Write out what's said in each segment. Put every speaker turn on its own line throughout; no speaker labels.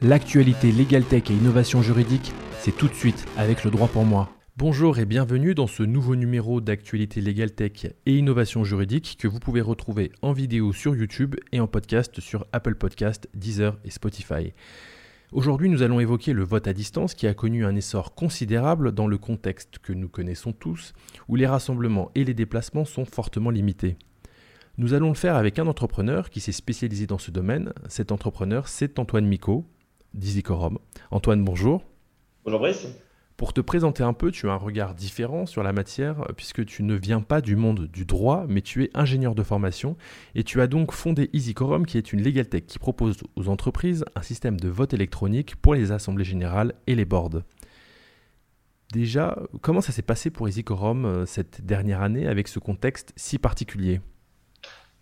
L'actualité Legal Tech et innovation juridique, c'est tout de suite avec le droit pour moi. Bonjour et bienvenue dans ce nouveau numéro d'actualité Legal Tech et innovation juridique que vous pouvez retrouver en vidéo sur YouTube et en podcast sur Apple Podcast, Deezer et Spotify. Aujourd'hui, nous allons évoquer le vote à distance qui a connu un essor considérable dans le contexte que nous connaissons tous, où les rassemblements et les déplacements sont fortement limités. Nous allons le faire avec un entrepreneur qui s'est spécialisé dans ce domaine. Cet entrepreneur, c'est Antoine Micot, d'EasyCorum. Antoine, bonjour.
Bonjour Brice.
Pour te présenter un peu, tu as un regard différent sur la matière puisque tu ne viens pas du monde du droit, mais tu es ingénieur de formation et tu as donc fondé EasyCorum qui est une legal tech qui propose aux entreprises un système de vote électronique pour les assemblées générales et les boards. Déjà, comment ça s'est passé pour EasyCorum euh, cette dernière année avec ce contexte si particulier?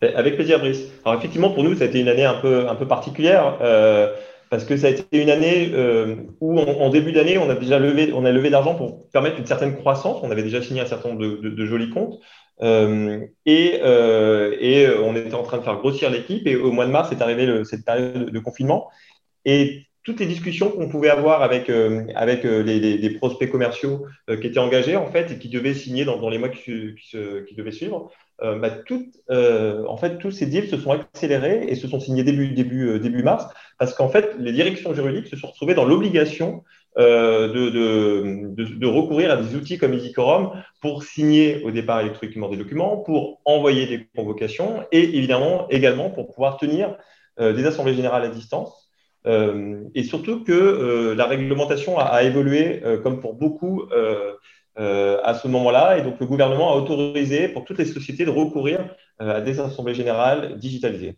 Avec plaisir Brice. Alors effectivement pour nous ça a été une année un peu, un peu particulière. Euh, parce que ça a été une année euh, où, en, début d'année, on a déjà levé, on a levé d'argent pour permettre une certaine croissance. On avait déjà signé un certain nombre de, jolis comptes. Euh, et, euh, et, on était en train de faire grossir l'équipe. Et au mois de mars, est arrivé cette période de confinement. Et toutes les discussions qu'on pouvait avoir avec, avec les, prospects commerciaux qui étaient engagés, en fait, et qui devaient signer dans, les mois qui, qui devaient suivre, euh, bah, euh, en fait, tous ces deals se sont accélérés et se sont signés début, début, euh, début mars, parce qu'en fait, les directions juridiques se sont retrouvées dans l'obligation de, de, de, recourir à des outils comme EasyCorum pour signer au départ électroniquement des documents, pour envoyer des convocations et évidemment également pour pouvoir tenir des assemblées générales à distance. et surtout que la réglementation a, a évolué, comme pour beaucoup euh, à ce moment-là. Et donc, le gouvernement a autorisé pour toutes les sociétés de recourir euh, à des assemblées générales digitalisées.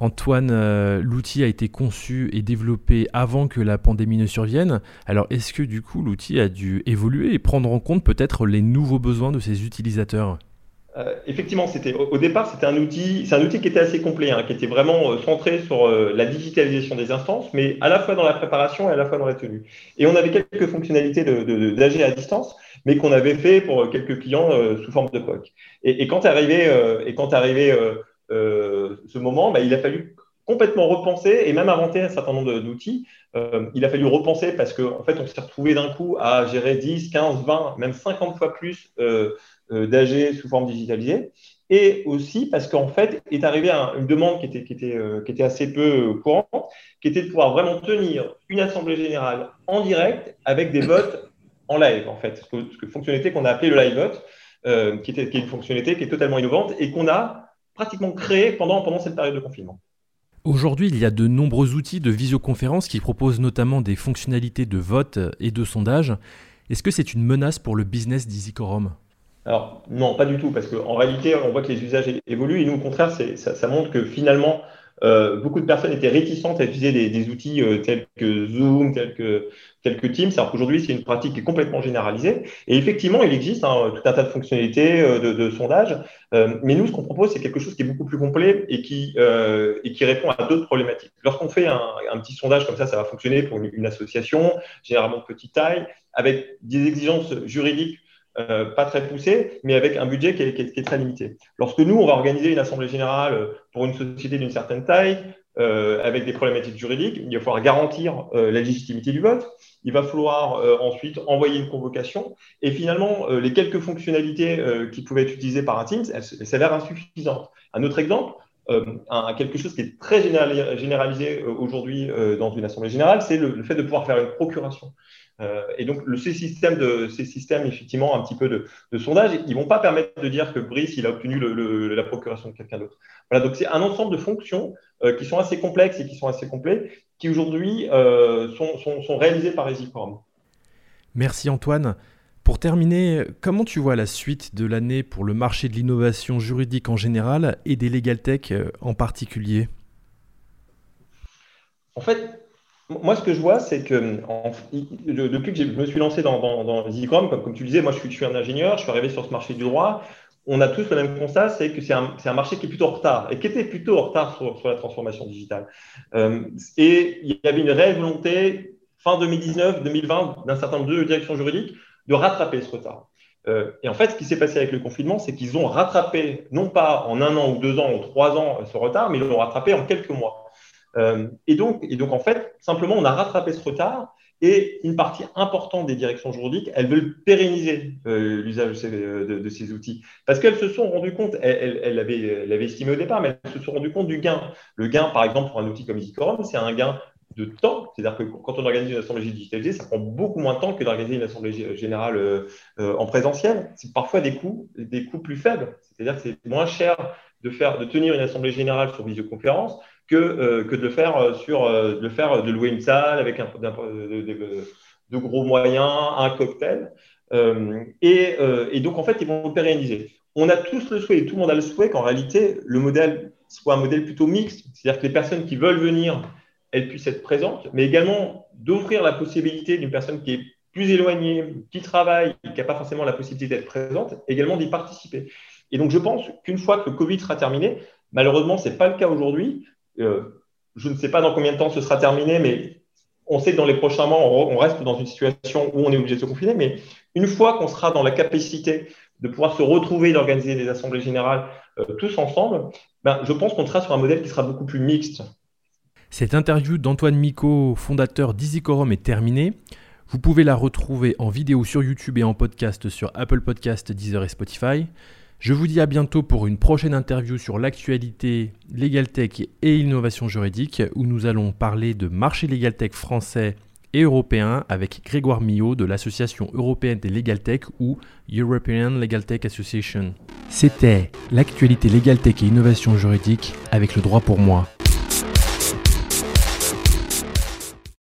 Antoine, euh, l'outil a été conçu et développé avant que la pandémie ne survienne. Alors, est-ce que du coup, l'outil a dû évoluer et prendre en compte peut-être les nouveaux besoins de ses utilisateurs?
Effectivement, c'était au, départ, c'était un outil, c'est un outil qui était assez complet, hein, qui était vraiment centré sur la digitalisation des instances, mais à la fois dans la préparation et à la fois dans la tenue. Et on avait quelques fonctionnalités de, à distance, mais qu'on avait fait pour quelques clients euh, sous forme de POC. Et, quand est arrivé, et euh, euh, ce moment, bah, il a fallu complètement repenser et même inventer un certain nombre d'outils. il a fallu repenser parce qu'en en fait, on s'est retrouvé d'un coup à gérer 10, 15, 20, même 50 fois plus d'AG sous forme digitalisée. Et aussi parce qu'en fait, est arrivée une demande qui était assez peu courante, qui était de pouvoir vraiment tenir une assemblée générale en direct avec des votes en live, en fait. Ce fonctionnalité qu'on a appelé le live vote, euh, qui, était, qui, est une fonctionnalité qui est totalement innovante et qu'on a pratiquement créée pendant, pendant cette période de confinement.
Aujourd'hui, il y a de nombreux outils de visioconférence qui proposent notamment des fonctionnalités de vote et de sondage. Est-ce que c'est une menace pour le business d'EasyCorum?
Alors non, pas du tout, parce qu'en réalité, on voit que les usages évoluent et nous, au contraire, ça, ça, montre que finalement, euh, beaucoup de personnes étaient réticentes à utiliser des, outils euh, tels que Zoom, tels que, tels que Teams, alors qu'aujourd'hui, c'est une pratique qui est complètement généralisée. Et effectivement, il existe hein, tout un tas de fonctionnalités euh, de, de, sondage, mais nous, ce qu'on propose, c'est quelque chose qui est beaucoup plus complet et qui, et qui répond à d'autres problématiques. Lorsqu'on fait un, un, petit sondage comme ça, ça va fonctionner pour une, une association, généralement de petite taille, avec des exigences juridiques euh, pas très poussé, mais avec un budget qui est, très limité. Lorsque nous, on va organiser une assemblée générale pour une société d'une certaine taille, euh, avec des problématiques juridiques, il va falloir garantir euh, la légitimité du vote, il va falloir ensuite envoyer une convocation, et finalement, les quelques fonctionnalités qui pouvaient être utilisées par un Teams, elles, s'avèrent insuffisantes. Un autre exemple, un, quelque chose qui est très généralisé aujourd'hui dans une assemblée générale, c'est le, fait de pouvoir faire une procuration. Euh, et donc, ces, systèmes de, ces systèmes, effectivement, un petit peu de, sondage, ils ne vont pas permettre de dire que Brice, il a obtenu la procuration de quelqu'un d'autre. Voilà, donc c'est un ensemble de fonctions euh, qui sont assez complexes et qui sont assez complets, qui aujourd'hui euh, sont, réalisés par EasyForm.
Merci Antoine. Pour terminer, comment tu vois la suite de l'année pour le marché de l'innovation juridique en général et des legal tech en particulier?
En fait, moi, ce que je vois, c'est que depuis que je me suis lancé dans, dans, comme, comme, tu disais, moi, je suis, un ingénieur, je suis arrivé sur ce marché du droit. On a tous le même constat, c'est que c'est un, marché qui est plutôt en retard et qui était plutôt en retard sur, la transformation digitale. Euh, et il y avait une réelle volonté, fin 2019-2020, d'un certain nombre de directions juridiques, de rattraper ce retard. Euh, et en fait, ce qui s'est passé avec le confinement, c'est qu'ils ont rattrapé, non pas en un an ou deux ans ou trois ans ce retard, mais ils l'ont rattrapé en quelques mois. et, donc, et donc, en fait, simplement, on a rattrapé ce retard et une partie importante des directions juridiques, elles veulent pérenniser euh, l'usage de, ces outils. Parce qu'elles se sont rendues compte, elles, l'avaient estimé au départ, mais elles se sont rendues compte du gain. Le gain, par exemple, pour un outil comme EasyQuorum, c'est un gain de temps. C'est-à-dire que quand on organise une assemblée digitalisée, ça prend beaucoup moins de temps que d'organiser une assemblée générale euh, euh, en présentiel. C'est parfois des coûts, des coûts plus faibles. C'est-à-dire que c'est moins cher de, faire, de tenir une assemblée générale sur visioconférence que, euh, que de le faire sur de le faire de louer une salle avec un, de, gros moyens, un cocktail. Et, donc en fait, ils vont pérenniser. On a tous le souhait, tout le monde a le souhait qu'en réalité, le modèle soit un modèle plutôt mixte, c'est-à-dire que les personnes qui veulent venir, elles puissent être présentes, mais également d'offrir la possibilité d'une personne qui est plus éloignée, qui travaille, qui n'a pas forcément la possibilité d'être présente, également d'y participer. Et donc, je pense qu'une fois que le Covid sera terminé, malheureusement, ce n'est pas le cas aujourd'hui, euh, je ne sais pas dans combien de temps ce sera terminé, mais on sait que dans les prochains mois, on, reste dans une situation où on est obligé de se confiner. Mais une fois qu'on sera dans la capacité de pouvoir se retrouver, d'organiser des assemblées générales euh, tous ensemble, ben, je pense qu'on sera sur un modèle qui sera beaucoup plus mixte.
Cette interview d'Antoine Micot, fondateur d'EasyCorum, est terminée. Vous pouvez la retrouver en vidéo sur YouTube et en podcast sur Apple Podcast, Deezer et Spotify. Je vous dis à bientôt pour une prochaine interview sur l'actualité Legal Tech et innovation juridique où nous allons parler de marché Legal Tech français et européen avec Grégoire Millot de l'Association européenne des Legal Tech ou European Legal Tech Association. C'était l'actualité Legal Tech et innovation juridique avec le droit pour moi.